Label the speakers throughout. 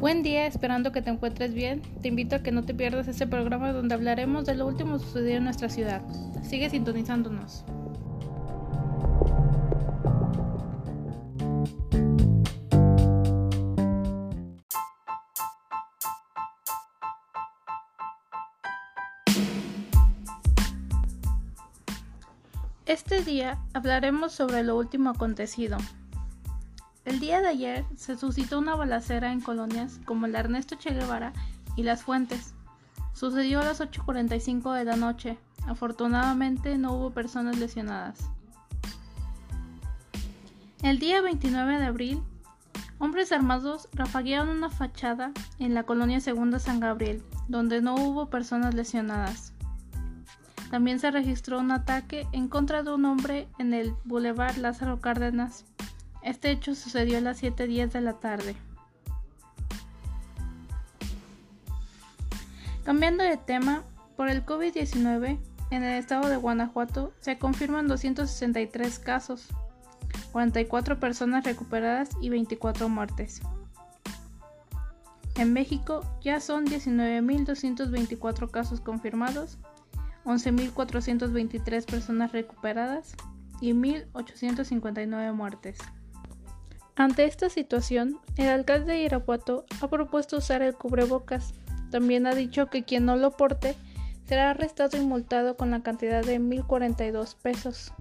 Speaker 1: Buen día, esperando que te encuentres bien. Te invito a que no te pierdas este programa donde hablaremos de lo último sucedido en nuestra ciudad. Sigue sintonizándonos. Este día hablaremos sobre lo último acontecido, el día de ayer se suscitó una balacera en colonias como el Ernesto Che Guevara y Las Fuentes. Sucedió a las 8.45 de la noche. Afortunadamente no hubo personas lesionadas. El día 29 de abril, hombres armados rafaguearon una fachada en la colonia Segunda San Gabriel, donde no hubo personas lesionadas. También se registró un ataque en contra de un hombre en el Boulevard Lázaro Cárdenas, este hecho sucedió a las 7.10 de la tarde. Cambiando de tema, por el COVID-19, en el estado de Guanajuato se confirman 263 casos, 44 personas recuperadas y 24 muertes. En México ya son 19.224 casos confirmados, 11.423 personas recuperadas y 1.859 muertes. Ante esta situación, el alcalde de Irapuato ha propuesto usar el cubrebocas. También ha dicho que quien no lo porte será arrestado y multado con la cantidad de 1.042 pesos.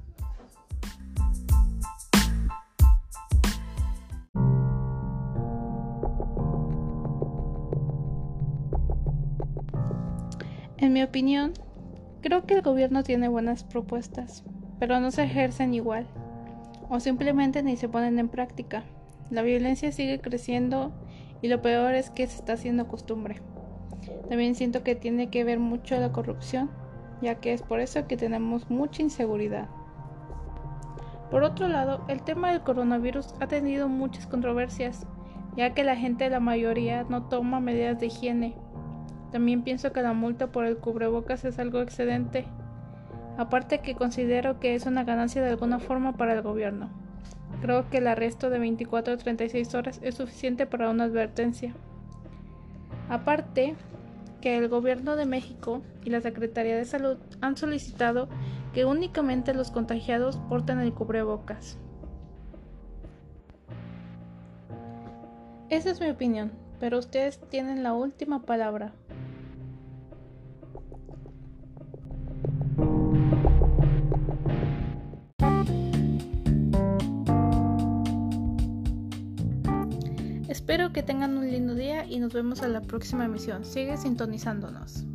Speaker 1: En mi opinión, creo que el gobierno tiene buenas propuestas, pero no se ejercen igual o simplemente ni se ponen en práctica. La violencia sigue creciendo y lo peor es que se está haciendo costumbre. También siento que tiene que ver mucho la corrupción, ya que es por eso que tenemos mucha inseguridad. Por otro lado, el tema del coronavirus ha tenido muchas controversias, ya que la gente, la mayoría, no toma medidas de higiene. También pienso que la multa por el cubrebocas es algo excedente, aparte que considero que es una ganancia de alguna forma para el gobierno. Creo que el arresto de 24 a 36 horas es suficiente para una advertencia. Aparte que el gobierno de México y la Secretaría de Salud han solicitado que únicamente los contagiados porten el cubrebocas. Esa es mi opinión, pero ustedes tienen la última palabra. Espero que tengan un lindo día y nos vemos en la próxima emisión. Sigue sintonizándonos.